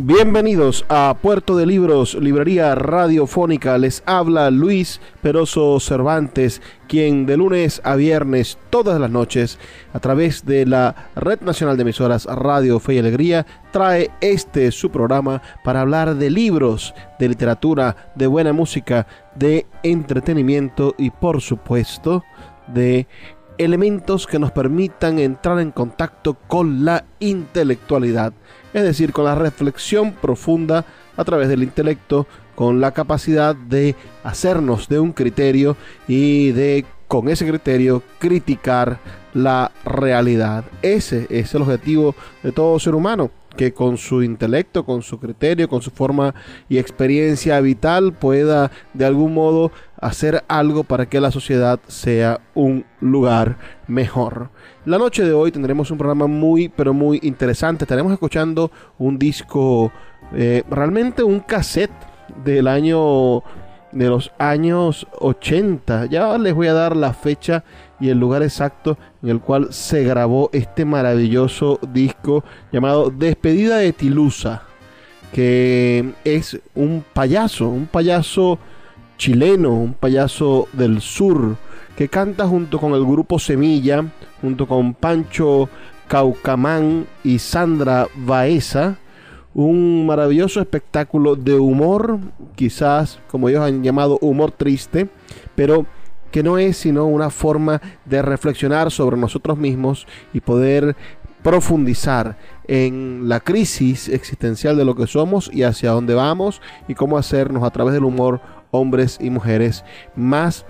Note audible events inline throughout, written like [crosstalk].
Bienvenidos a Puerto de Libros, Librería Radiofónica. Les habla Luis Peroso Cervantes, quien de lunes a viernes, todas las noches, a través de la Red Nacional de Emisoras Radio Fe y Alegría, trae este su programa para hablar de libros, de literatura, de buena música, de entretenimiento y por supuesto de elementos que nos permitan entrar en contacto con la intelectualidad es decir, con la reflexión profunda a través del intelecto, con la capacidad de hacernos de un criterio y de, con ese criterio, criticar la realidad. Ese es el objetivo de todo ser humano que con su intelecto, con su criterio, con su forma y experiencia vital pueda de algún modo hacer algo para que la sociedad sea un lugar mejor. La noche de hoy tendremos un programa muy, pero muy interesante. Estaremos escuchando un disco, eh, realmente un cassette del año, de los años 80. Ya les voy a dar la fecha y el lugar exacto en el cual se grabó este maravilloso disco llamado Despedida de Tilusa, que es un payaso, un payaso chileno, un payaso del sur que canta junto con el grupo Semilla, junto con Pancho Caucamán y Sandra Baeza, un maravilloso espectáculo de humor, quizás como ellos han llamado humor triste, pero que no es sino una forma de reflexionar sobre nosotros mismos y poder profundizar en la crisis existencial de lo que somos y hacia dónde vamos y cómo hacernos a través del humor hombres y mujeres más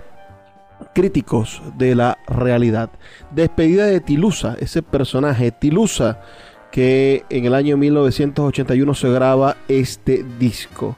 críticos de la realidad. Despedida de Tilusa, ese personaje Tilusa que en el año 1981 se graba este disco.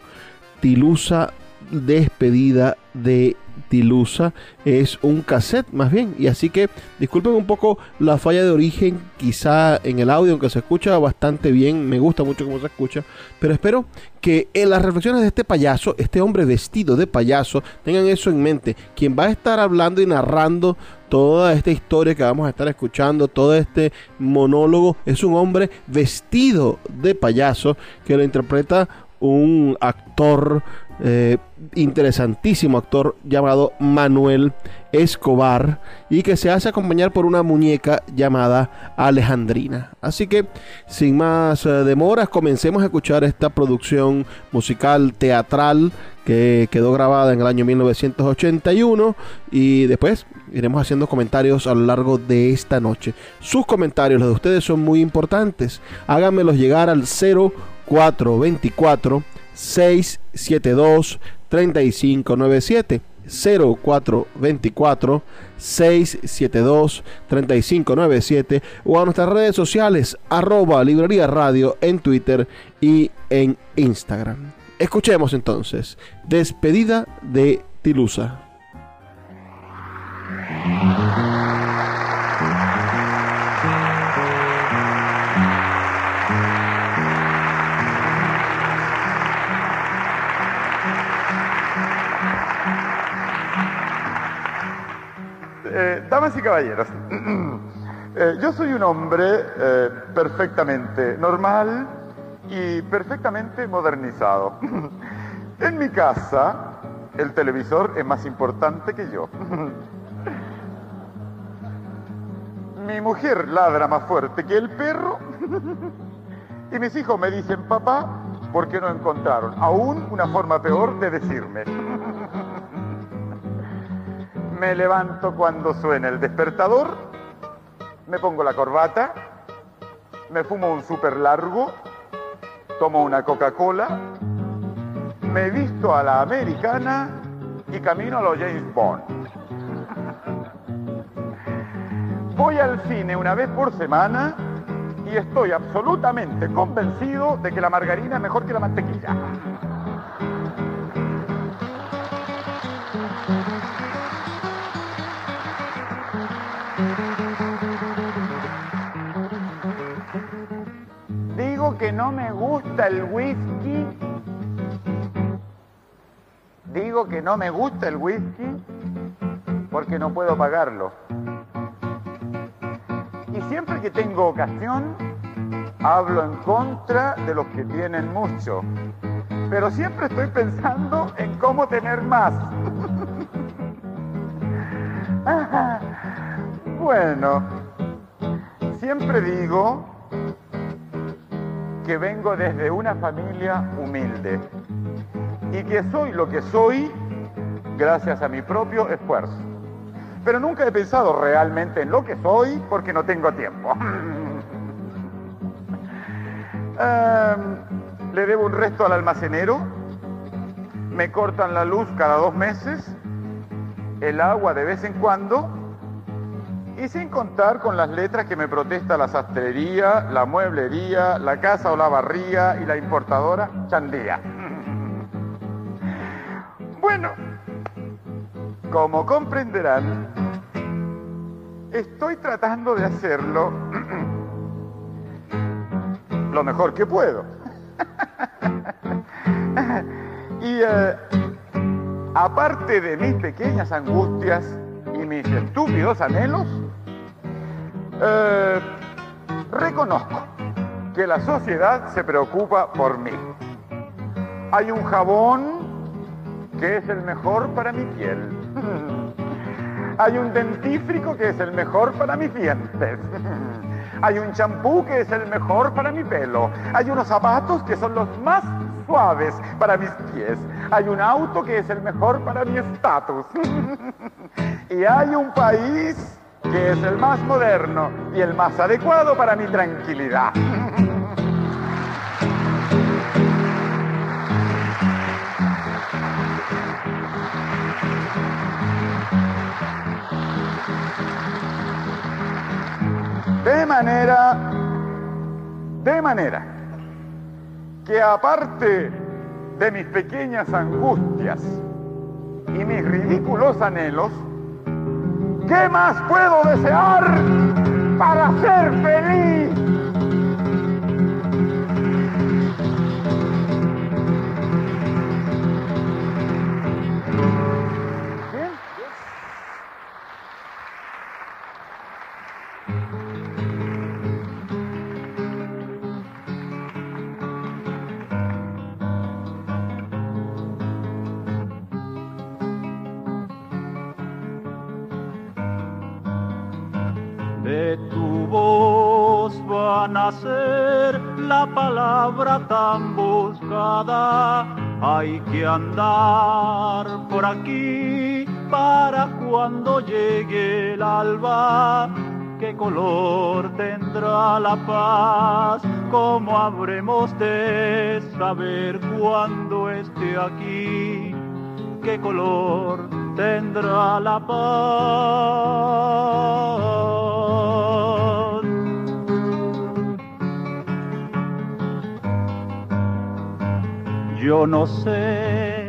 Tilusa, despedida de Tilusa es un cassette más bien. Y así que disculpen un poco la falla de origen, quizá en el audio, aunque se escucha bastante bien, me gusta mucho cómo se escucha, pero espero que en las reflexiones de este payaso, este hombre vestido de payaso, tengan eso en mente. Quien va a estar hablando y narrando toda esta historia que vamos a estar escuchando, todo este monólogo, es un hombre vestido de payaso que lo interpreta un actor eh, interesantísimo actor llamado Manuel Escobar y que se hace acompañar por una muñeca llamada Alejandrina. Así que sin más eh, demoras comencemos a escuchar esta producción musical teatral que quedó grabada en el año 1981 y después iremos haciendo comentarios a lo largo de esta noche. Sus comentarios, los de ustedes son muy importantes. Háganmelos llegar al 0424 672 3597 0424 672 3597 o a nuestras redes sociales arroba librería radio en Twitter y en Instagram. Escuchemos entonces, despedida de Tilusa. damas y caballeros, [clears throat] eh, yo soy un hombre eh, perfectamente normal y perfectamente modernizado. [laughs] en mi casa, el televisor es más importante que yo. [laughs] mi mujer ladra más fuerte que el perro. [laughs] y mis hijos me dicen, papá, ¿por qué no encontraron? Aún una forma peor de decirme me levanto cuando suena el despertador, me pongo la corbata, me fumo un súper largo, tomo una Coca-Cola, me visto a la americana y camino a los James Bond. [laughs] Voy al cine una vez por semana y estoy absolutamente convencido de que la margarina es mejor que la mantequilla. No me gusta el whisky. Digo que no me gusta el whisky porque no puedo pagarlo. Y siempre que tengo ocasión, hablo en contra de los que tienen mucho. Pero siempre estoy pensando en cómo tener más. [laughs] bueno, siempre digo que vengo desde una familia humilde y que soy lo que soy gracias a mi propio esfuerzo. Pero nunca he pensado realmente en lo que soy porque no tengo tiempo. [laughs] Em, le debo un resto al almacenero, me cortan la luz cada dos meses, el agua de vez en cuando, y sin contar con las letras que me protesta la sastrería, la mueblería, la casa o la barría y la importadora Chandía. [laughs] Bueno, como comprenderán, estoy tratando de hacerlo [clears throat] lo mejor que puedo. [laughs] y eh, aparte de mis pequeñas angustias y mis estúpidos anhelos, eh, reconozco que la sociedad se preocupa por mí. Hay un jabón que es el mejor para mi piel. [laughs] Hay un dentífrico que es el mejor para mis dientes. [laughs] Hay un champú que es el mejor para mi pelo. Hay unos zapatos que son los más suaves para mis pies. Hay un auto que es el mejor para mi estatus. [laughs] y hay un país que es el más moderno y el más adecuado para mi tranquilidad. De manera, de manera que aparte de mis pequeñas angustias y mis ridículos anhelos, ¿qué más puedo desear para ser feliz? Tan buscada. Hay que andar por aquí para cuando llegue el alba. ¿Qué color tendrá la paz? ¿Cómo habremos de saber cuando esté aquí? ¿Qué color tendrá la paz? Yo no sé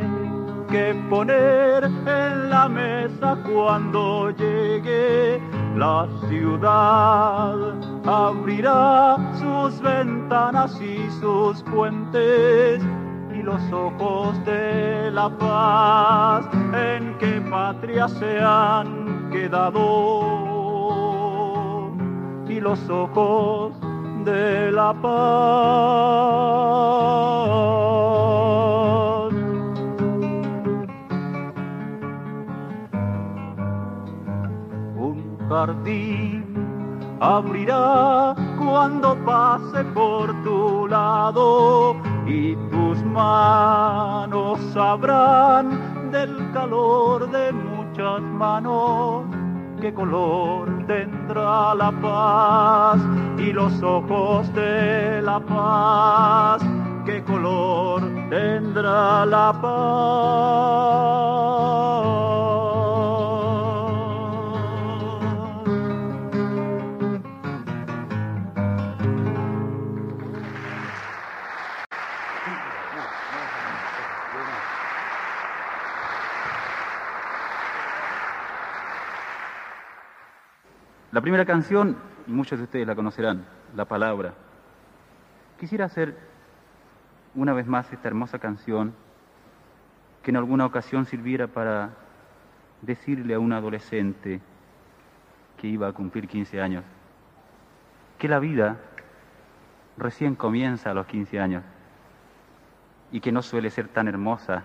qué poner en la mesa cuando llegue la ciudad. Abrirá sus ventanas y sus puentes y los ojos de la paz en qué patria se han quedado y los ojos de la paz. Jardín abrirá cuando pase por tu lado y tus manos sabrán del calor de muchas manos qué color tendrá la paz y los ojos de la paz, qué color tendrá la paz. La primera canción, y muchos de ustedes la conocerán, La Palabra. Quisiera hacer una vez más esta hermosa canción que en alguna ocasión sirviera para decirle a un adolescente que iba a cumplir 15 años que la vida recién comienza a los 15 años y que no suele ser tan hermosa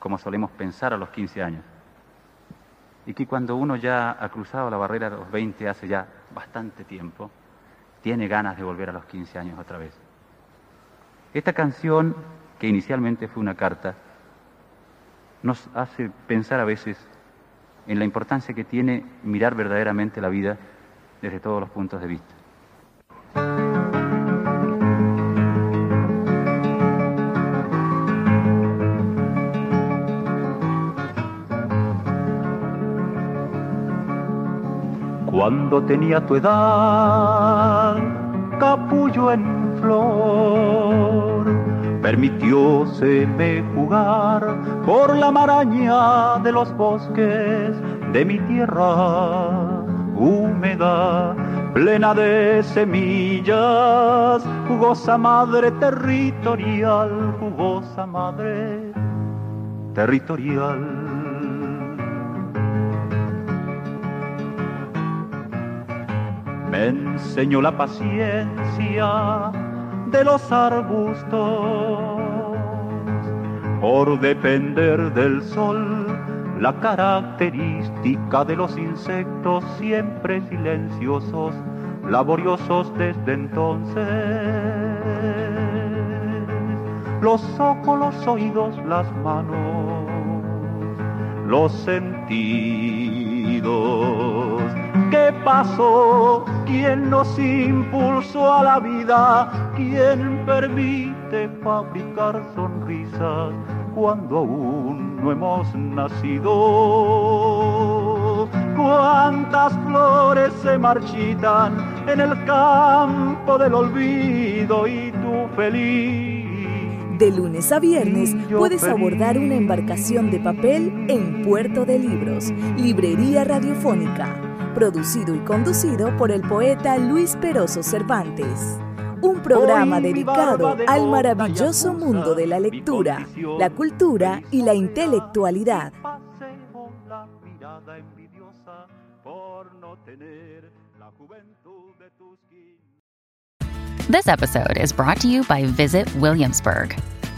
como solemos pensar a los 15 años y que cuando uno ya ha cruzado la barrera de los 20 hace ya bastante tiempo, tiene ganas de volver a los 15 años otra vez. Esta canción, que inicialmente fue una carta, nos hace pensar a veces en la importancia que tiene mirar verdaderamente la vida desde todos los puntos de vista. Cuando tenía tu edad, capullo en flor, permitióseme jugar por la maraña de los bosques de mi tierra húmeda, plena de semillas, jugosa madre territorial, jugosa madre territorial. Me enseñó la paciencia de los arbustos por depender del sol, la característica de los insectos siempre silenciosos, laboriosos desde entonces. Los ojos, los oídos, las manos, los sentidos ¿Qué pasó? ¿Quién nos impulsó a la vida? ¿Quién permite fabricar sonrisas cuando aún no hemos nacido? ¿Cuántas flores se marchitan en el campo del olvido y tú feliz? De lunes a viernes puedes abordar una embarcación de papel en Puerto de Libros, Librería Radiofónica producido y conducido por el poeta Luis Peroso Cervantes. Un programa dedicado al maravilloso mundo de la lectura, la cultura y la intelectualidad. This episode is brought to you by Visit Williamsburg.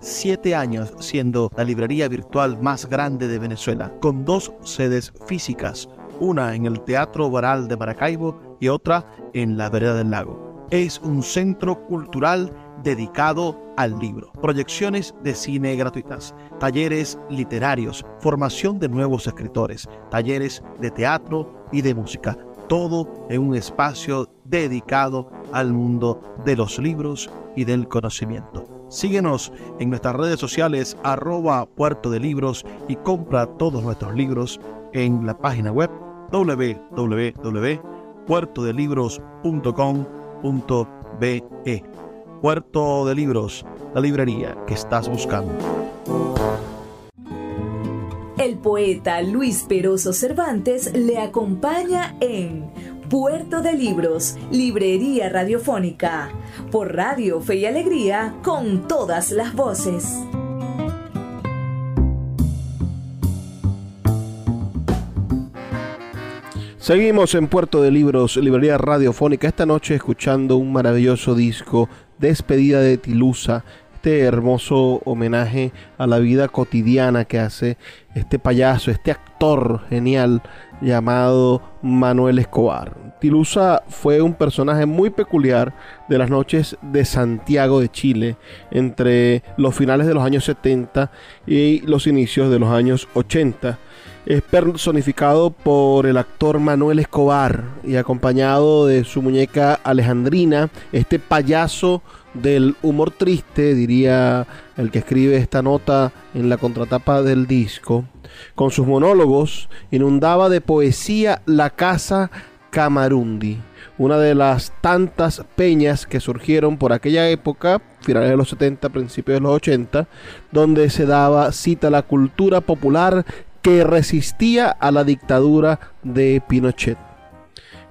Siete años siendo la librería virtual más grande de Venezuela, con dos sedes físicas, una en el Teatro Baral de Maracaibo y otra en la Vereda del Lago. Es un centro cultural dedicado al libro, proyecciones de cine gratuitas, talleres literarios, formación de nuevos escritores, talleres de teatro y de música, todo en un espacio dedicado al mundo de los libros y del conocimiento. Síguenos en nuestras redes sociales arroba puerto de libros y compra todos nuestros libros en la página web www.puertodelibros.com.be Puerto de Libros, la librería que estás buscando. El poeta Luis Peroso Cervantes le acompaña en Puerto de Libros, Librería Radiofónica, por Radio Fe y Alegría, con todas las voces. Seguimos en Puerto de Libros, Librería Radiofónica, esta noche escuchando un maravilloso disco, Despedida de Tilusa, este hermoso homenaje a la vida cotidiana que hace este payaso, este actor genial llamado Manuel Escobar. Tilusa fue un personaje muy peculiar de las noches de Santiago de Chile entre los finales de los años 70 y los inicios de los años 80 es personificado por el actor Manuel Escobar y acompañado de su muñeca Alejandrina, este payaso del humor triste, diría el que escribe esta nota en la contratapa del disco. Con sus monólogos inundaba de poesía la casa Camarundi, una de las tantas peñas que surgieron por aquella época, finales de los 70, principios de los 80, donde se daba cita a la cultura popular que resistía a la dictadura de Pinochet.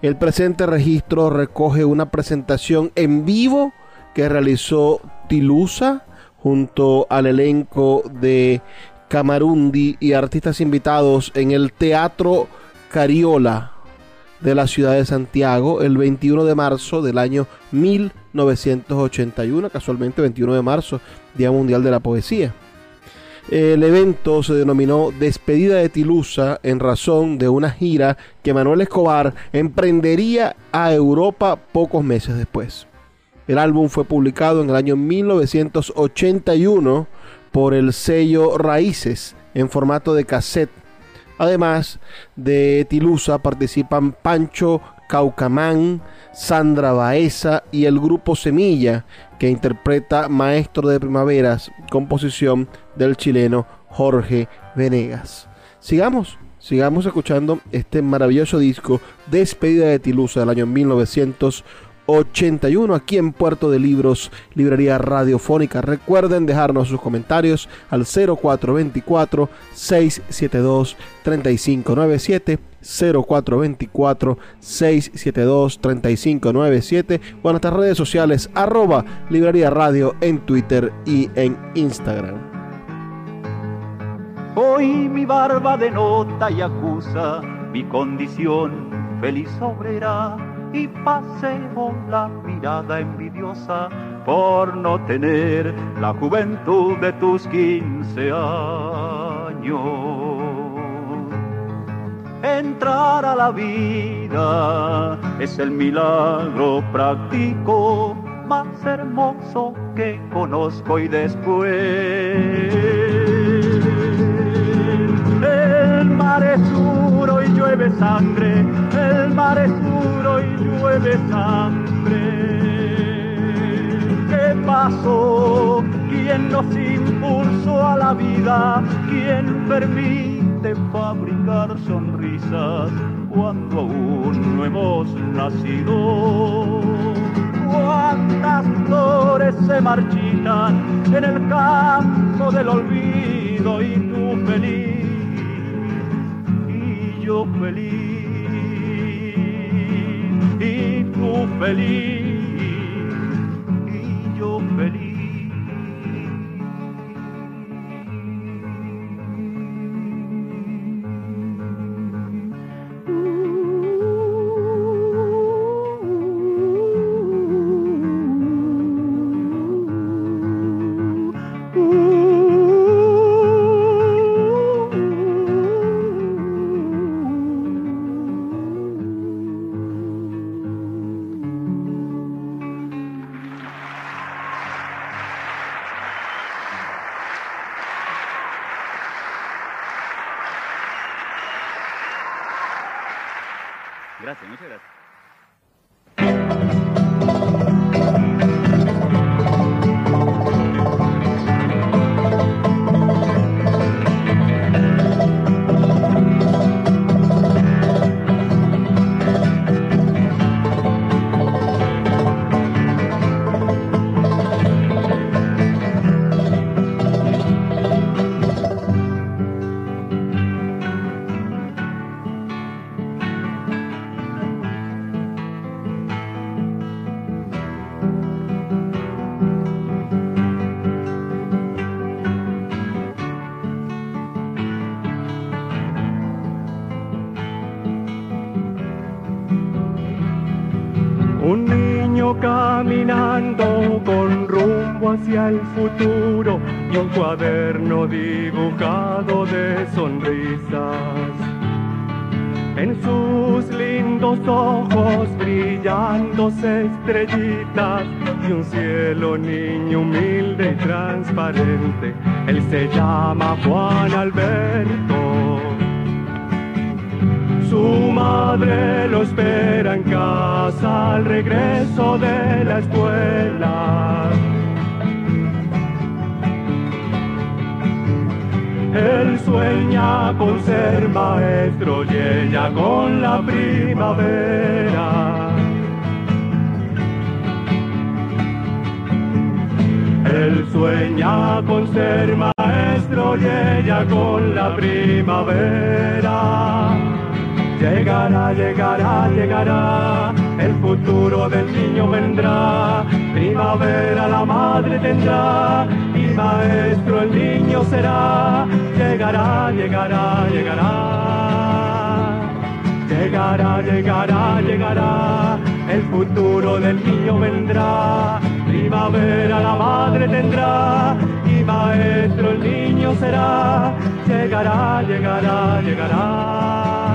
El presente registro recoge una presentación en vivo que realizó Tilusa junto al elenco de Camarundi y artistas invitados en el Teatro Cariola de la ciudad de Santiago el 21 de marzo del año 1981, casualmente 21 de marzo, Día Mundial de la Poesía. El evento se denominó Despedida de Tilusa en razón de una gira que Manuel Escobar emprendería a Europa pocos meses después. El álbum fue publicado en el año 1981 por el sello Raíces en formato de cassette. Además de Tilusa participan Pancho Caucamán, Sandra Baeza y el grupo Semilla, que interpreta Maestro de Primaveras, composición del chileno Jorge Venegas. Sigamos, sigamos escuchando este maravilloso disco Despedida de Tilusa del año 1981 aquí en Puerto de Libros, Librería Radiofónica. Recuerden dejarnos sus comentarios al 0424 672 3597 0424 672 3597 o en nuestras redes sociales arroba librería radio en Twitter y en Instagram. Hoy mi barba denota y acusa mi condición feliz obrera y paseo la mirada envidiosa por no tener la juventud de tus quince años. Entrar a la vida es el milagro práctico más hermoso que conozco y después el mar es duro y llueve sangre, el mar es duro y llueve sangre. ¿Qué pasó? ¿Quién nos impulsó a la vida? ¿Quién permite fabricar sonrisas cuando aún no hemos nacido? cuántas flores se marchitan en el campo del olvido y tú feliz yo feliz y tú feliz y yo feliz. Cuaderno dibujado de sonrisas. En sus lindos ojos brillándose estrellitas y un cielo niño humilde y transparente. Él se llama Juan Alberto. Su madre lo espera en casa al regreso de la escuela. Él sueña con ser maestro y ella con la primavera. Él sueña con ser maestro y con la primavera. Llegará, llegará, llegará, el futuro del niño vendrá, primavera la madre tendrá maestro el niño será. Llegará, llegará, llegará. Llegará, llegará, llegará, el futuro del niño vendrá, primavera la madre tendrá y maestro el niño será. Llegará, llegará, llegará.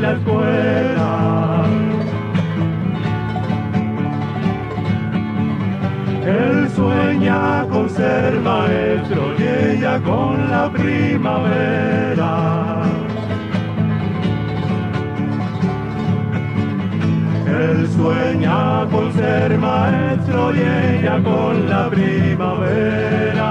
La escuela. Él sueña con ser maestro y ella con la primavera. Él sueña con ser maestro y ella con la primavera.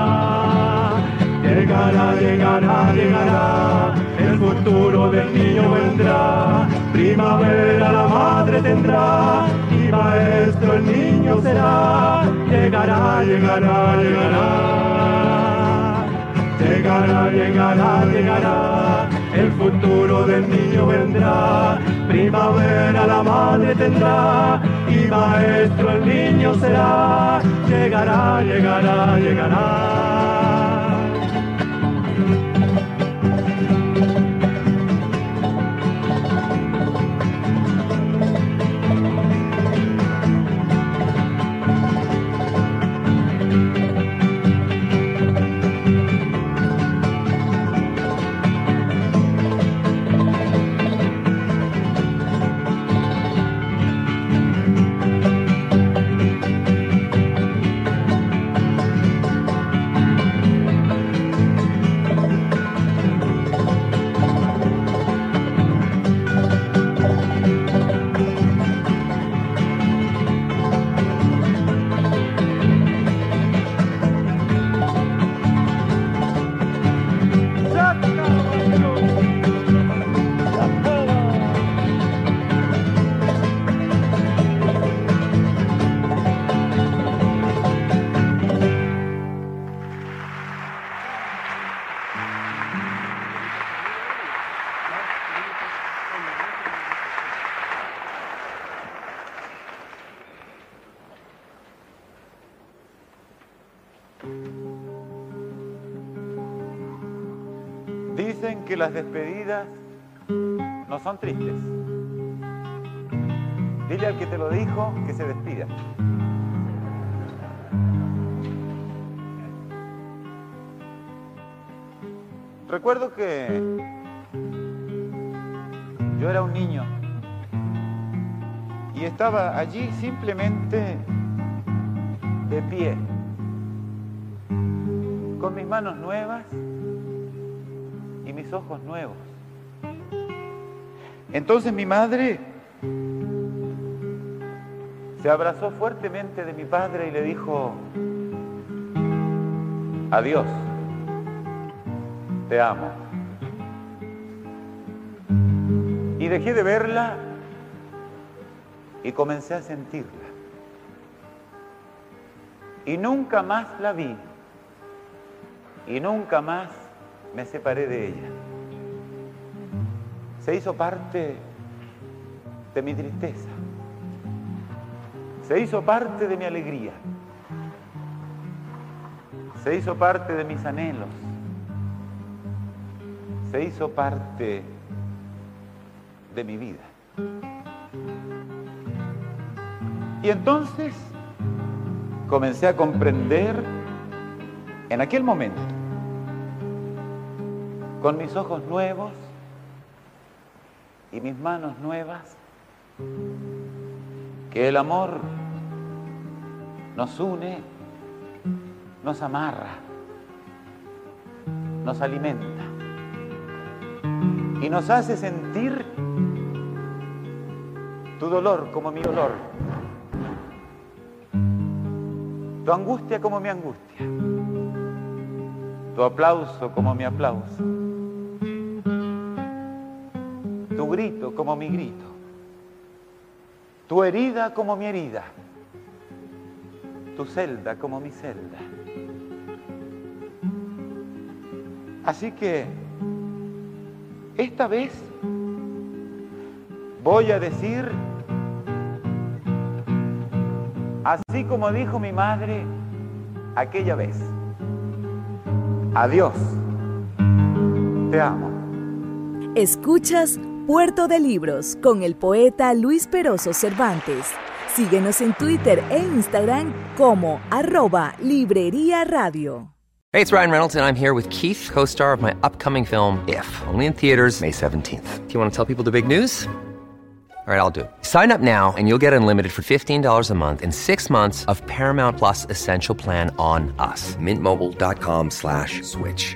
Llegará, llegará, llegará, el futuro del niño vendrá, primavera la madre tendrá y maestro el niño será. Llegará, llegará, llegará. Llegará, llegará, llegará, el futuro del niño vendrá, primavera la madre tendrá y maestro el niño será. Llegará, llegará, llegará. Que las despedidas no son tristes. Dile al que te lo dijo que se despida. Recuerdo que yo era un niño y estaba allí simplemente de pie, con mis manos nuevas ojos nuevos. Entonces mi madre se abrazó fuertemente de mi padre y le dijo, adiós, te amo. Y dejé de verla y comencé a sentirla. Y nunca más la vi y nunca más me separé de ella. Se hizo parte de mi tristeza. Se hizo parte de mi alegría, se hizo parte de mis anhelos, se hizo parte de mi vida. Y entonces comencé a comprender en aquel momento, con mis ojos nuevos y mis manos nuevas, que el amor nos une, nos amarra, nos alimenta y nos hace sentir tu dolor como mi dolor, tu angustia como mi angustia, tu aplauso como mi aplauso, tu grito como mi grito tu herida como mi herida, tu celda como mi celda. Así que esta vez voy a decir, así como dijo mi madre aquella vez, adiós, te amo. Escuchas Puerto de Libros con el poeta Luis Peroso Cervantes. Síguenos en Twitter e Instagram como arroba Librería Radio. Hey, it's Ryan Reynolds and I'm here with Keith, co-star of my upcoming film, If, only in theaters May 17th. Do you want to tell people the big news? All right, I'll do it. Sign up now and you'll get unlimited for $15 a month in six months of Paramount Plus Essential Plan on us. Mintmobile.com slash switch.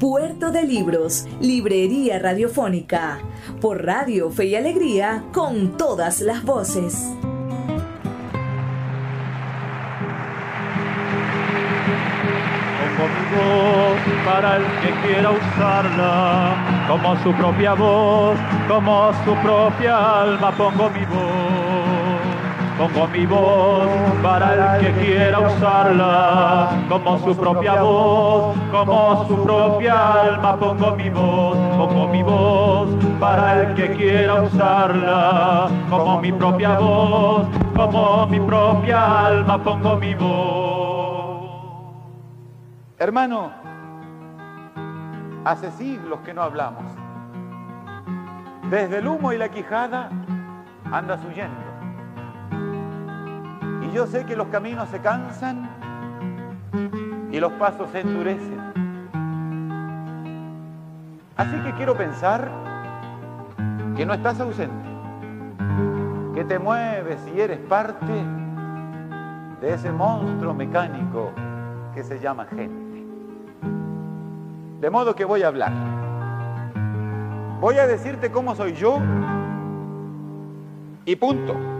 Puerto de Libros, Librería Radiofónica, por Radio Fe y Alegría, con todas las voces. Pongo mi voz para el que quiera usarla, como su propia voz, como su propia alma, pongo mi voz. Pongo mi voz para el que quiera usarla, como su propia voz, como su propia alma, pongo mi voz, pongo mi voz para el que quiera usarla, como mi propia voz, como mi propia alma, pongo mi voz. Hermano, hace siglos que no hablamos. Desde el humo y la quijada andas huyendo. Y yo sé que los caminos se cansan y los pasos se endurecen. Así que quiero pensar que no estás ausente, que te mueves y eres parte de ese monstruo mecánico que se llama gente. De modo que voy a hablar. Voy a decirte cómo soy yo y punto.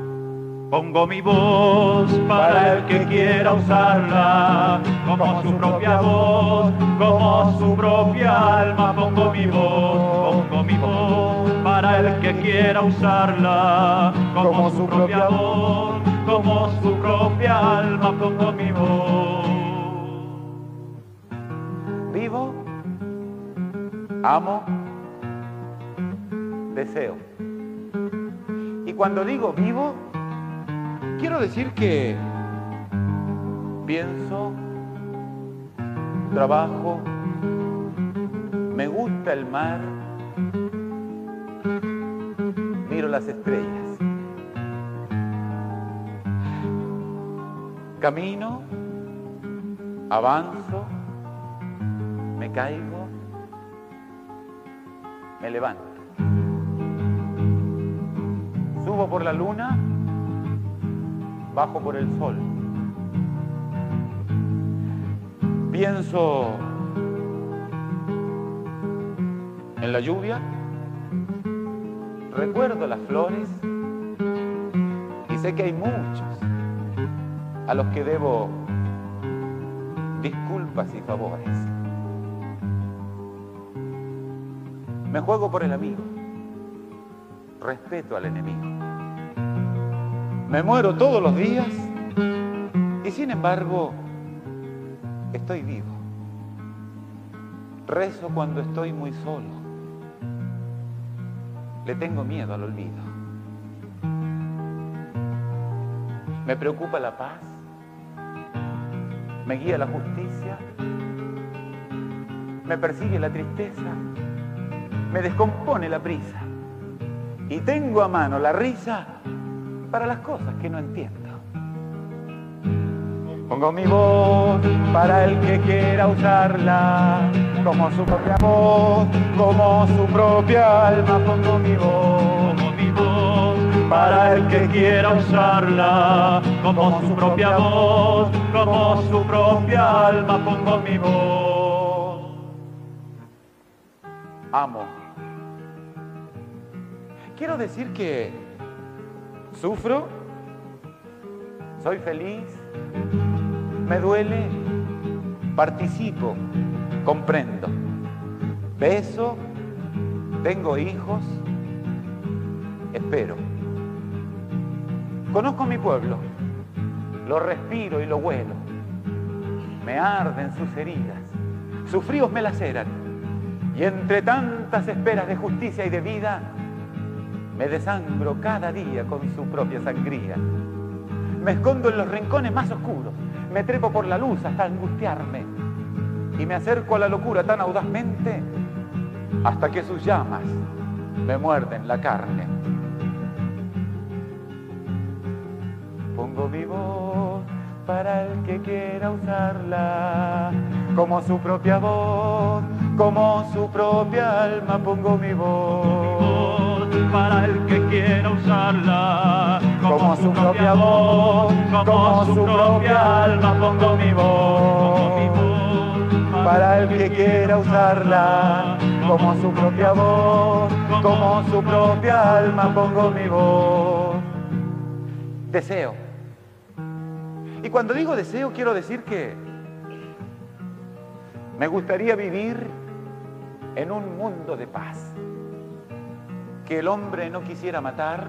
Pongo mi voz para el que quiera usarla, como su propia voz, como su propia alma. Pongo mi voz, pongo mi voz para el que quiera usarla, como su propia voz, como su propia alma. Pongo mi voz. Vivo, amo, deseo. Y cuando digo vivo, quiero decir que pienso, trabajo, me gusta el mar, miro las estrellas, camino, avanzo, me caigo, me levanto. Subo por la luna, bajo por el sol. Pienso en la lluvia, recuerdo las flores y sé que hay muchos a los que debo disculpas y favores. Me juego por el amigo, respeto al enemigo. Me muero todos los días y sin embargo estoy vivo. Rezo cuando estoy muy solo. Le tengo miedo al olvido. Me preocupa la paz. Me guía la justicia. Me persigue la tristeza. Me descompone la prisa. Y tengo a mano la risa para las cosas que no entiendo. Pongo mi voz para el que quiera usarla, como su propia voz, como su propia alma. Pongo mi voz, Pongo mi voz para el que quiera usarla, como su propia voz, como su propia alma. Pongo mi voz. amo. Quiero decir que sufro, soy feliz, me duele, participo, comprendo, beso, tengo hijos, espero. Conozco mi pueblo, lo respiro y lo huelo. Me arden sus heridas, sus fríos me laceran. Y entre tantas esperas de justicia y de vida, me desangro cada día con su propia sangría. Me escondo en los rincones más oscuros, me trepo por la luz hasta angustiarme y me acerco a la locura tan audazmente hasta que sus llamas me muerden la carne. Pongo mi voz para el que quiera usarla, como su propia voz, como su propia alma. Pongo mi voz para el que quiera usarla, como su propia voz, como su propia alma. Pongo mi voz para el que quiera usarla, como su propia voz, como su propia alma. Pongo mi voz. Deseo. Y cuando digo deseo, quiero decir que me gustaría vivir en un mundo de paz. Que el hombre no quisiera matar,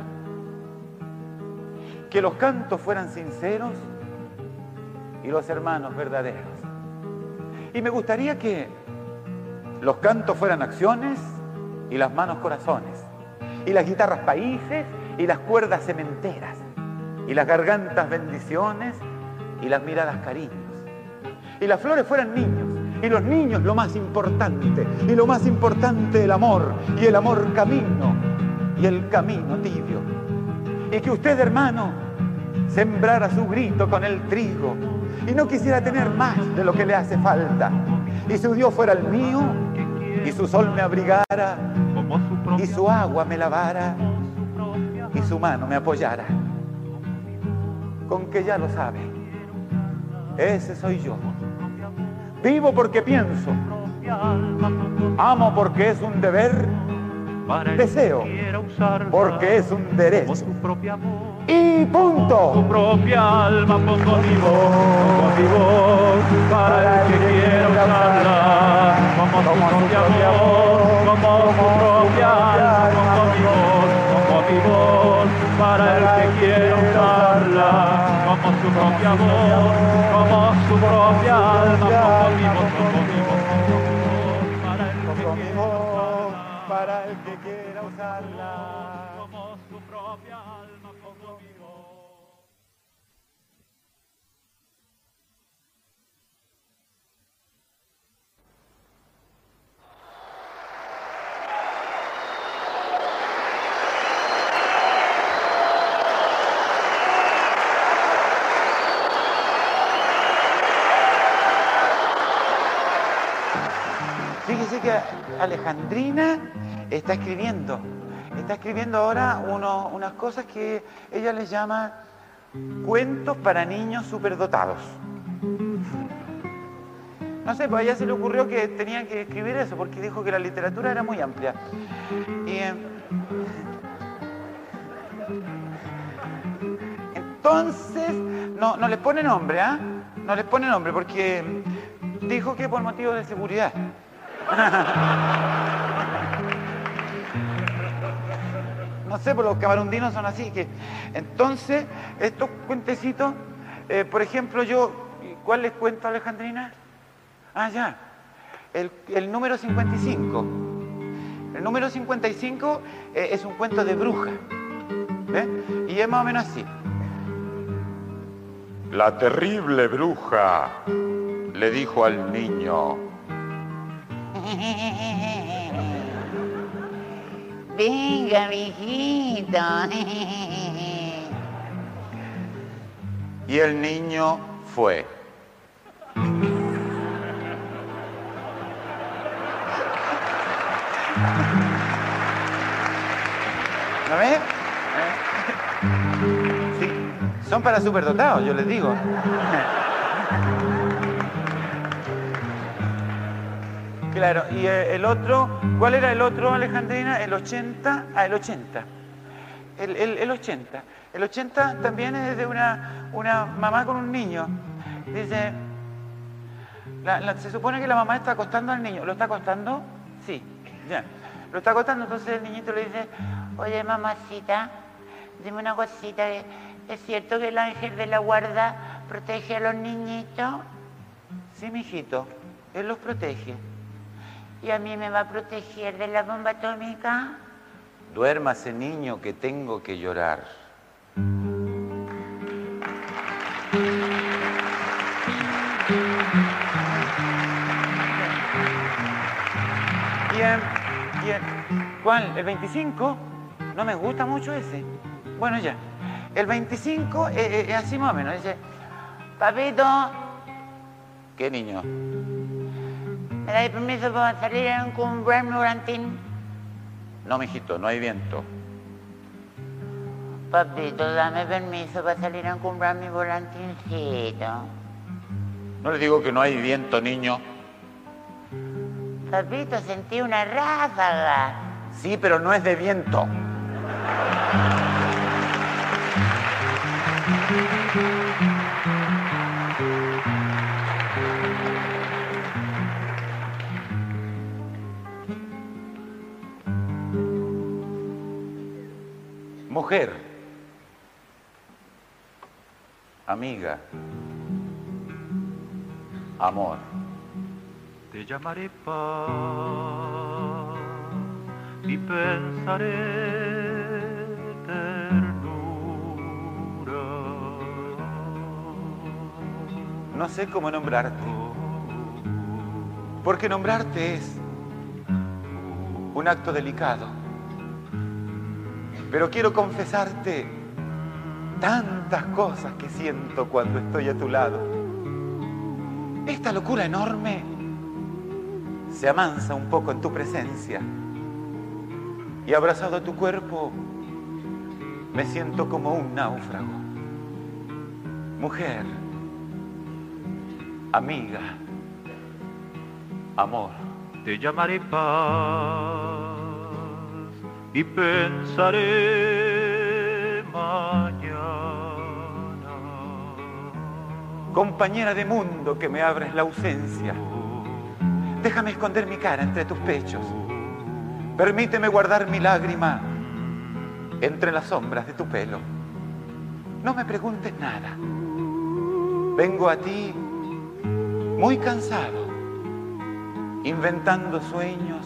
que los cantos fueran sinceros y los hermanos verdaderos. Y me gustaría que los cantos fueran acciones y las manos corazones, y las guitarras países y las cuerdas cementeras, y las gargantas bendiciones y las miradas cariños. Y las flores fueran niños, y los niños lo más importante, y lo más importante el amor, y el amor camino, y el camino tibio. Y que usted, hermano, sembrara su grito con el trigo, y no quisiera tener más de lo que le hace falta. Y su Dios fuera el mío, y su sol me abrigara, y su agua me lavara, y su mano me apoyara. Con que ya lo sabe, ese soy yo. Vivo porque pienso, amo porque es un deber, Deseo, porque es un derecho. como. Y Tu punto. propia alma pongo mi voz, mi voz para el que quiera usarla. Como tu propia voz, como tu propia alma pongo mi voz, pongo mi voz para el que quiera usarla. Como su propia voz, como su propia alma pongo mi voz, pongo mi voz, pongo mi voz para el que quiera usarla. para el que Como su propia alma. Fíjese que Alejandrina está escribiendo. Está escribiendo ahora uno- unas cosas que ella les llama cuentos para niños superdotados. No sé, pues a ella se le ocurrió que tenía que escribir eso porque dijo que la literatura era muy amplia. Y, eh, entonces, no, no les pone nombre, ¿ah? No les pone nombre porque dijo que por motivos de seguridad. [laughs] No sé, pero los camarundinos son así. que Entonces, estos cuentecitos, eh, por ejemplo, yo, ¿cuál les cuento, Alejandrina? Ah, ya. El, el número 55. El número 55 eh, es un cuento de bruja. ¿Ves? Y es más o menos así. La terrible bruja le dijo al niño, [laughs] Venga, mijito. y el niño fue. ¿No ves? Sí, son para superdotados, yo les digo. Claro, y eh, el otro, ¿cuál era el otro, Alejandrina? El 80, ah, el 80. El, el- el 80. El 80 también es de una, una mamá con un niño. Dice, la- se supone que la mamá está acostando al niño. ¿Lo está acostando? Sí, ya. Lo está acostando, entonces el niñito le dice, oye mamacita, dime una cosita, ¿es es cierto que el ángel de la guarda protege a los niñitos? Sí, mijito, él los protege. ¿Y a mí me va a proteger de la bomba atómica? Duérmase, niño, que tengo que llorar. Bien, bien. ¿Cuál? ¿El 25? No me gusta mucho ese. Bueno, ya. El 25 eh, eh, es así más o menos. Dice, papito. ¿Qué niño? ¿Me dais permiso para salir a un cumpleaños volantín? No, mijito, no hay viento. Papito, dame permiso para salir a comprar mi volantincito. No le digo que no hay viento, niño. Papito, sentí una ráfaga. Sí, pero no es de viento. Mujer, amiga, amor. Te llamaré paz y pensaré ternura. No sé cómo nombrarte. Porque nombrarte es un acto delicado. Pero quiero confesarte tantas cosas que siento cuando estoy a tu lado. Esta locura enorme se amansa un poco en tu presencia. Y abrazado a tu cuerpo, me siento como un náufrago. Mujer, amiga, amor. Te llamaré paz y pensaré mañana. Compañera de mundo que me abres la ausencia, déjame esconder mi cara entre tus pechos. Permíteme guardar mi lágrima entre las sombras de tu pelo. No me preguntes nada. Vengo a ti muy cansado, inventando sueños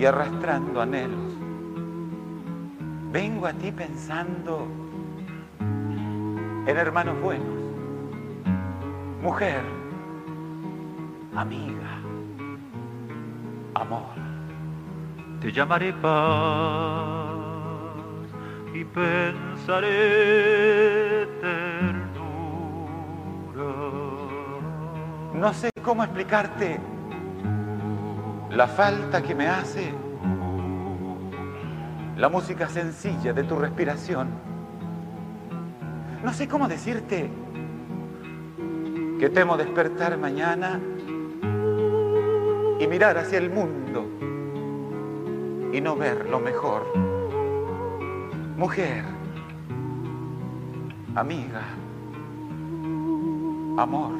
y arrastrando anhelos. Vengo a ti pensando en hermanos buenos, mujer, amiga, amor. Te llamaré paz y pensaré ternura. No sé cómo explicarte la falta que me hace la música sencilla de tu respiración. No sé cómo decirte que temo despertar mañana y mirar hacia el mundo y no ver lo mejor. Mujer, amiga, amor.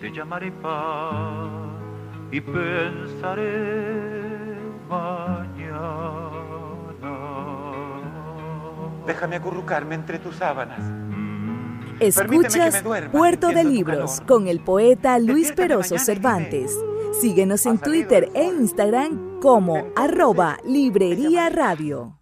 Te llamaré paz y pensaré mañana. Déjame acurrucarme entre tus sábanas. Escuchas Puerto de Libros con el poeta Luis Peroso Cervantes. Síguenos en Twitter e Instagram como arroba Librería Radio.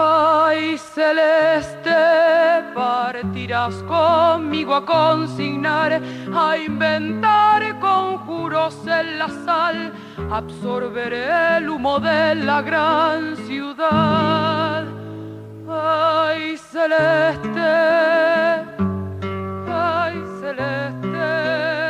Ay, celeste, partirás conmigo a consignar, a inventar conjuros en la sal, absorber el humo de la gran ciudad. Ay, celeste, ay, celeste,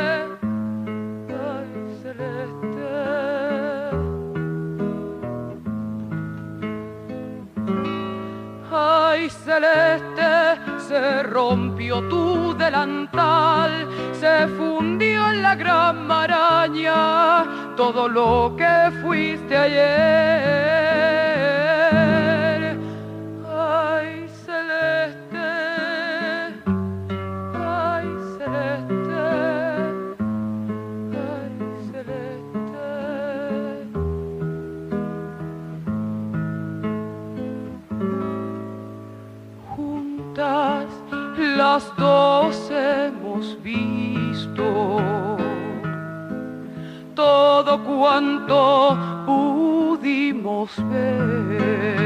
Ay, celeste, se rompió tu delantal, se fundió en la gran maraña todo lo que fuiste ayer. Cuanto pudimos ver.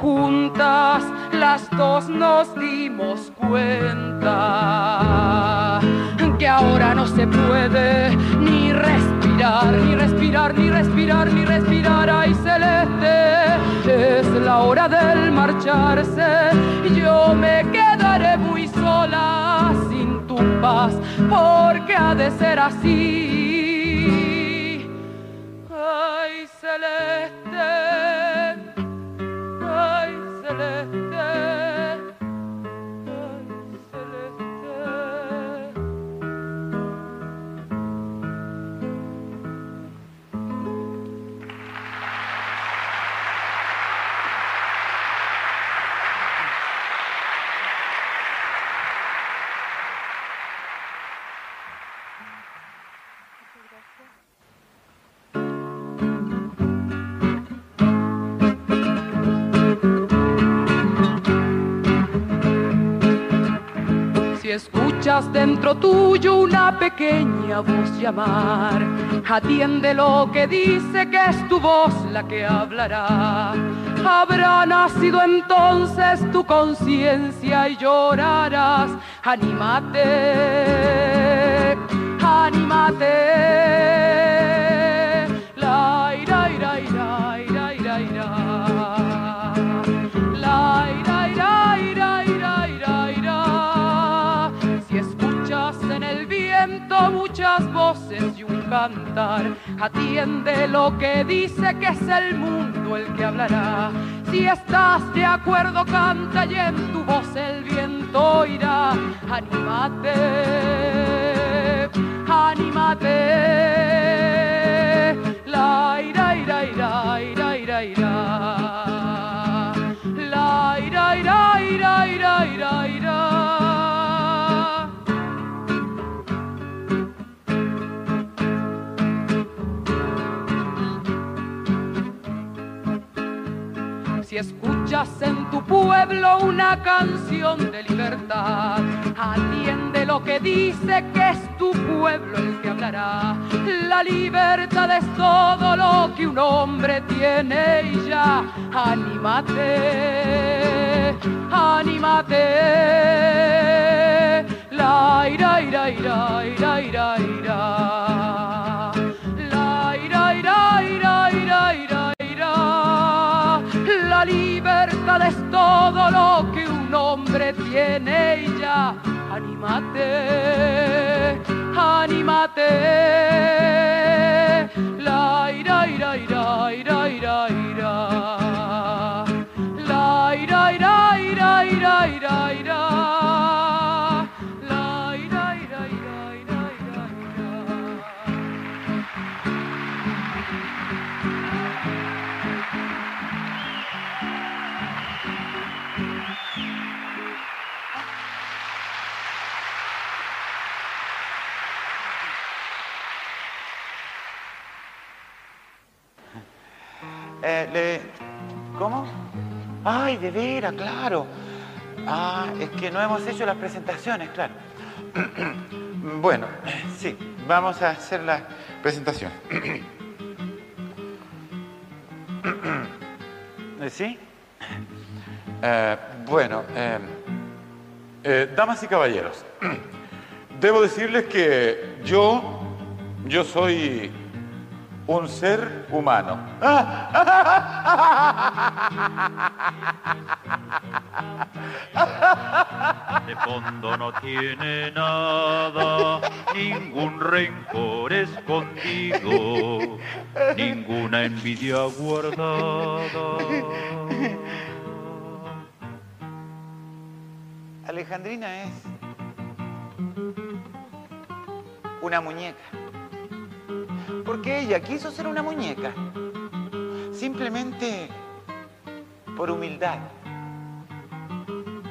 Juntas las dos nos dimos cuenta que ahora no se puede ni respirar, ni respirar, ni respirar, ni respirar. Ay, celeste, es la hora del marcharse. Yo me quedaré muy sola sin tu paz, porque ha de ser así. Ay, Escuchas dentro tuyo una pequeña voz llamar, atiende lo que dice que es tu voz la que hablará. Habrá nacido entonces tu conciencia y llorarás. Anímate, anímate. Cantar, atiende lo que dice que es el mundo el que hablará. Si estás de acuerdo, canta y en tu voz el viento irá. Anímate, anímate. La ira, ira, ira, ira, ira, ira. La ira, ira, ira, ira, ira, ira. Si escuchas en tu pueblo una canción de libertad, atiende lo que dice que es tu pueblo el que hablará. La libertad es todo lo que un hombre tiene y ya. Anímate, anímate. La ira, ira, ira, ira, ira, ira. Es todo lo que un hombre tiene y ya. Anímate, anímate. La ira, ira, ira, ira, ira, ira. La ira, ira, ira, ira, ira, ira. ¿Cómo? Ay, de veras, claro. Ah, es que no hemos hecho las presentaciones, claro. [clears throat] bueno, sí, vamos a hacer la presentación. [clears throat] ¿Sí? Eh, bueno, eh, eh, damas y caballeros, [clears throat] debo decirles que yo, yo soy un ser humano. De fondo no tiene nada, ningún rencor escondido, ninguna envidia guardada. Alejandrina es una muñeca. Porque ella quiso ser una muñeca. Simplemente por humildad.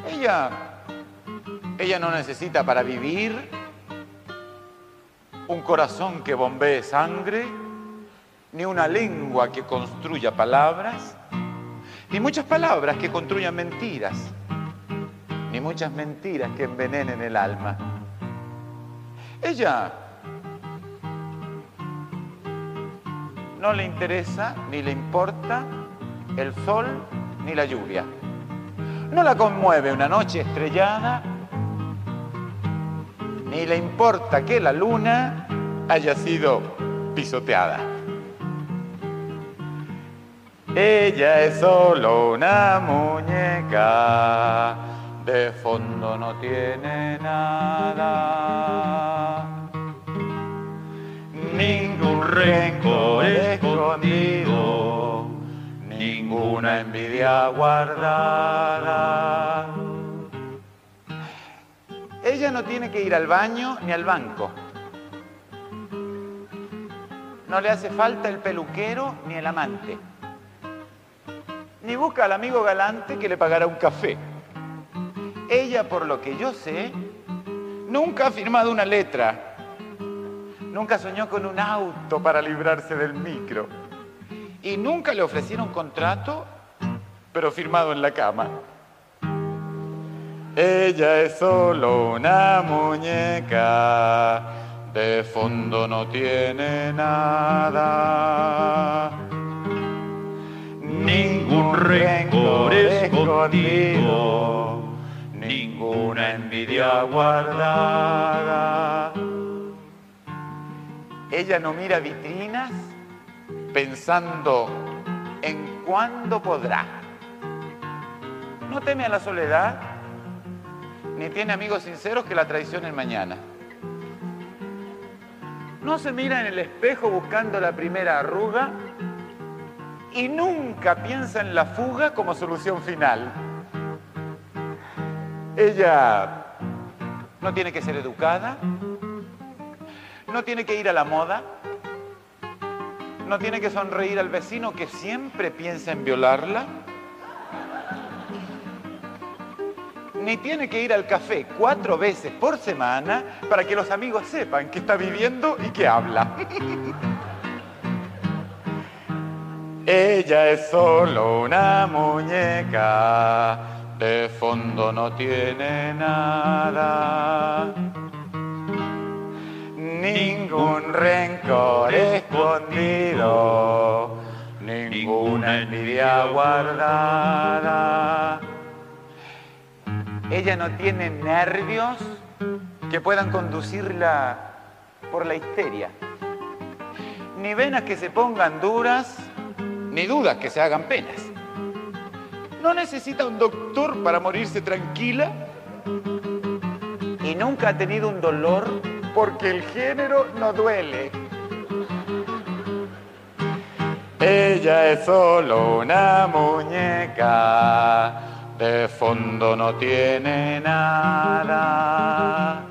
Ella, ella no necesita para vivir un corazón que bombee sangre, ni una lengua que construya palabras, ni muchas palabras que construyan mentiras, ni muchas mentiras que envenenen el alma. Ella no le interesa ni le importa el sol ni la lluvia. No la conmueve una noche estrellada, ni le importa que la luna haya sido pisoteada. Ella es solo una muñeca, de fondo no tiene nada. Ningún rencor escondido, ninguna envidia guardada. Ella no tiene que ir al baño ni al banco. No le hace falta el peluquero ni el amante. Ni busca al amigo galante que le pagará un café. Ella, por lo que yo sé, nunca ha firmado una letra. Nunca soñó con un auto para librarse del micro. Y nunca le ofrecieron contrato, pero firmado en la cama. Ella es solo una muñeca, de fondo no tiene nada. Ningún rencor escondido, ninguna envidia guardada. Ella no mira vitrinas pensando en cuándo podrá. No teme a la soledad, ni tiene amigos sinceros que la traicionen mañana. No se mira en el espejo buscando la primera arruga y nunca piensa en la fuga como solución final. Ella no tiene que ser educada, no tiene que ir a la moda, no tiene que sonreír al vecino que siempre piensa en violarla, ni tiene que ir al café cuatro veces por semana para que los amigos sepan que está viviendo y que habla. [laughs] Ella es solo una muñeca, de fondo no tiene nada. Ningún rencor escondido, ninguna envidia guardada. Ella no tiene nervios que puedan conducirla por la histeria, ni venas que se pongan duras, ni dudas que se hagan penas. No necesita un doctor para morirse tranquila y nunca ha tenido un dolor porque el género no duele. Ella es solo una muñeca, de fondo no tiene nada.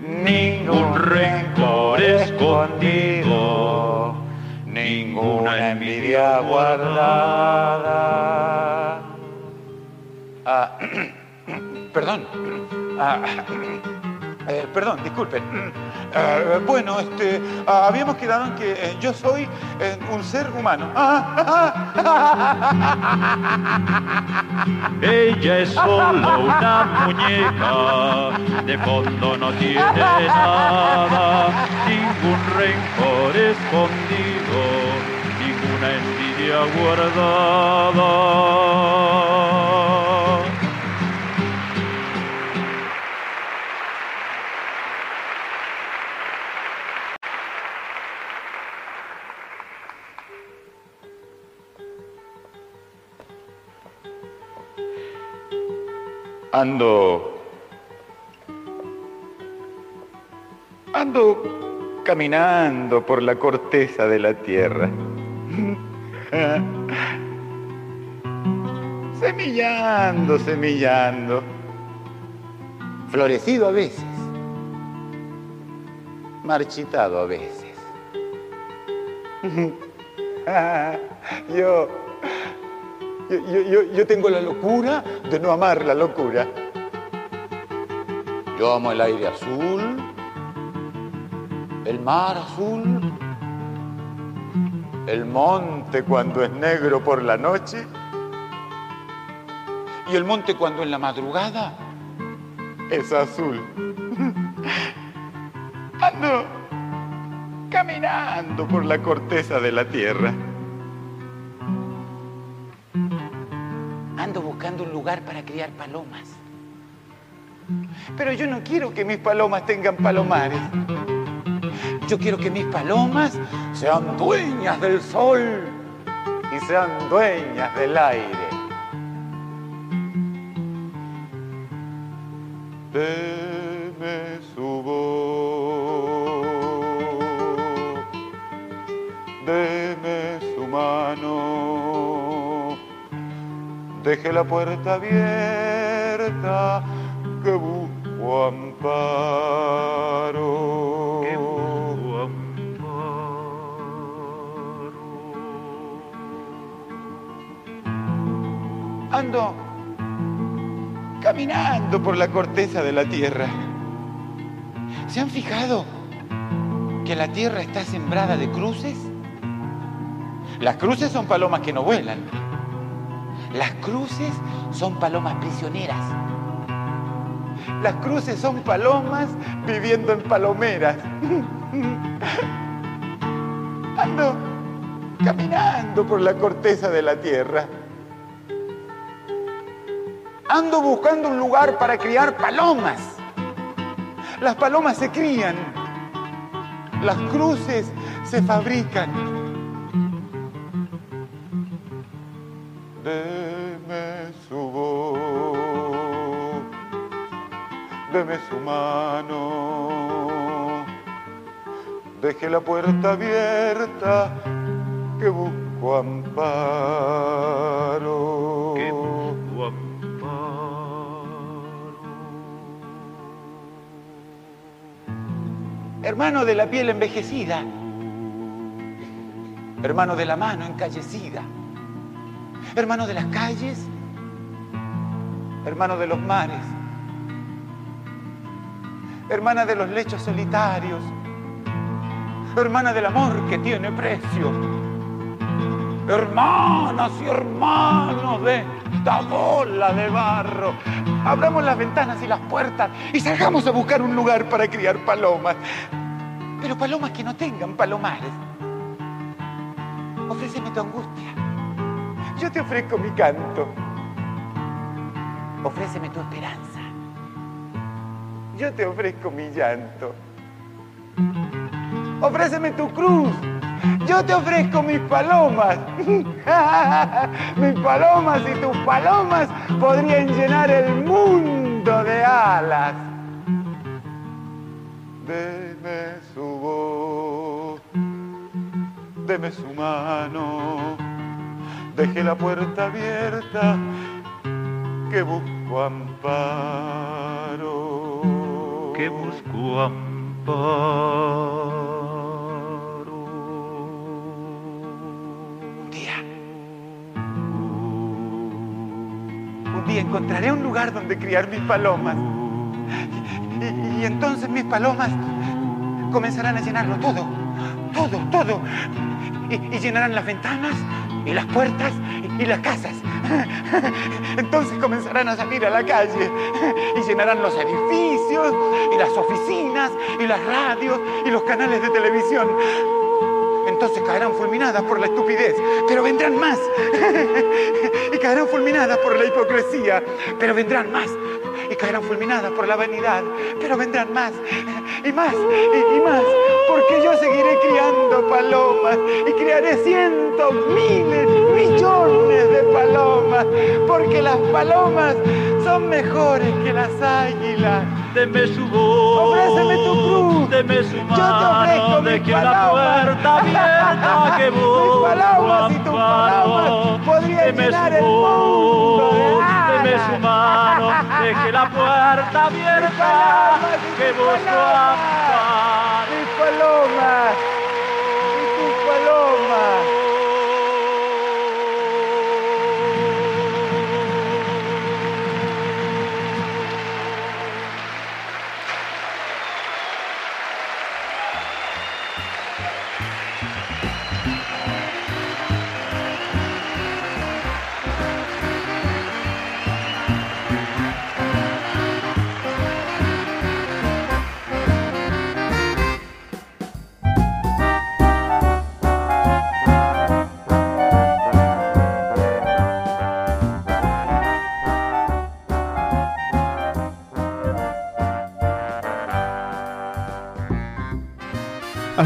Ningún rencor escondido, ninguna envidia guardada. Ah, [clears throat] perdón. Ah, [clears throat] eh, perdón, disculpen. Eh, bueno, este, ah, habíamos quedado en que eh, yo soy un ser humano. [laughs] Ella es solo una muñeca, de fondo no tiene nada, ningún rencor escondido, ninguna envidia guardada. Ando. Ando caminando por la corteza de la tierra. [laughs] semillando, semillando. Florecido a veces. Marchitado a veces. [laughs] yo, yo, tengo la locura de no amar la locura. Yo amo el aire azul, el mar azul, el monte cuando es negro por la noche y el monte cuando en la madrugada es azul. [laughs] Ando caminando por la corteza de la tierra. Palomas. Pero yo no quiero que mis palomas tengan palomares. Yo quiero que mis palomas sean dueñas del sol y sean dueñas del aire. La puerta abierta que busco amparo. Que busco Ando caminando por la corteza de la tierra. ¿Se han fijado que la tierra está sembrada de cruces? Las cruces son palomas que no vuelan. Las cruces son palomas prisioneras. Las cruces son palomas viviendo en palomeras. [laughs] Ando caminando por la corteza de la tierra. Ando buscando un lugar para criar palomas. Las palomas se crían. Las cruces se fabrican. Su mano, deje la puerta abierta que busco amparo. Que busco Hermano de la piel envejecida, hermano de la mano encallecida, hermano de las calles, hermano de los mares, hermana de los lechos solitarios, hermana del amor que tiene precio, hermanas y hermanos de esta bola de barro. Abramos las ventanas y las puertas y salgamos a buscar un lugar para criar palomas. Pero palomas que no tengan palomares. Ofréceme tu angustia. Yo te ofrezco mi canto. Ofréceme tu esperanza. Yo te ofrezco mi llanto. Ofréceme tu cruz. Yo te ofrezco mis palomas. [laughs] mis palomas y tus palomas podrían llenar el mundo de alas. Deme su voz, deme su mano, deje la puerta abierta que busco amparo. Que busco. Un día, un día encontraré un lugar donde criar mis palomas. Y, entonces mis palomas comenzarán a llenarlo todo, todo, todo. Y, llenarán las ventanas y las puertas y las casas. [laughs] Entonces comenzarán a salir a la calle y llenarán los edificios y las oficinas y las radios y los canales de televisión. Entonces caerán fulminadas por la estupidez, pero vendrán más. [laughs] y caerán fulminadas por la hipocresía, pero vendrán más. Y caerán fulminadas por la vanidad, pero vendrán más. Y más, y, más. Porque yo seguiré criando palomas y criaré cientos, miles, millones de palomas. Porque las palomas son mejores que las águilas. Deme su voz, Ofréceme tu cruz. deme su Yo te ofrezco mano, mis deje la palomas. puerta abierta [laughs] que Mis busco palomas y tus palomas podrían llenar el mundo de su mano, deje la puerta abierta palomas y que busco palomas. amparo.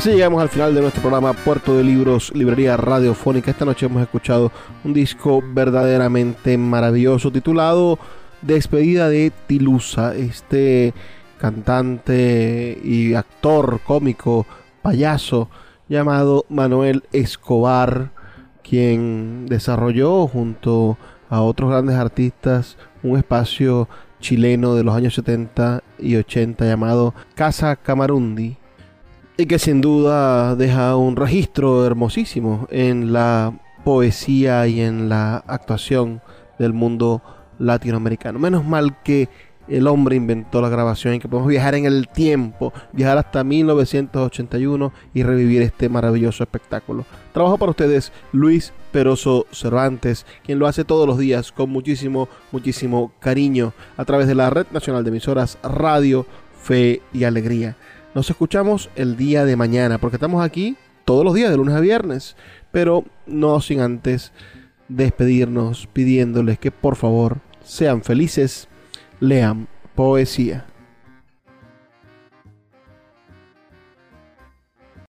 Así llegamos al final de nuestro programa Puerto de Libros, Librería Radiofónica. Esta noche hemos escuchado un disco verdaderamente maravilloso titulado Despedida de Tilusa. Este cantante y actor cómico, payaso, llamado Manuel Escobar, quien desarrolló junto a otros grandes artistas un espacio chileno de los años 70 y 80 llamado Casa Camarundi y que sin duda deja un registro hermosísimo en la poesía y en la actuación del mundo latinoamericano. Menos mal que el hombre inventó la grabación y que podemos viajar en el tiempo, viajar hasta 1981 y revivir este maravilloso espectáculo. Trabajo para ustedes Luis Peroso Cervantes, quien lo hace todos los días con muchísimo, muchísimo cariño a través de la Red Nacional de Emisoras Radio, Fe y Alegría. Nos escuchamos el día de mañana, porque estamos aquí todos los días, de lunes a viernes, pero no sin antes despedirnos pidiéndoles que por favor sean felices, lean poesía.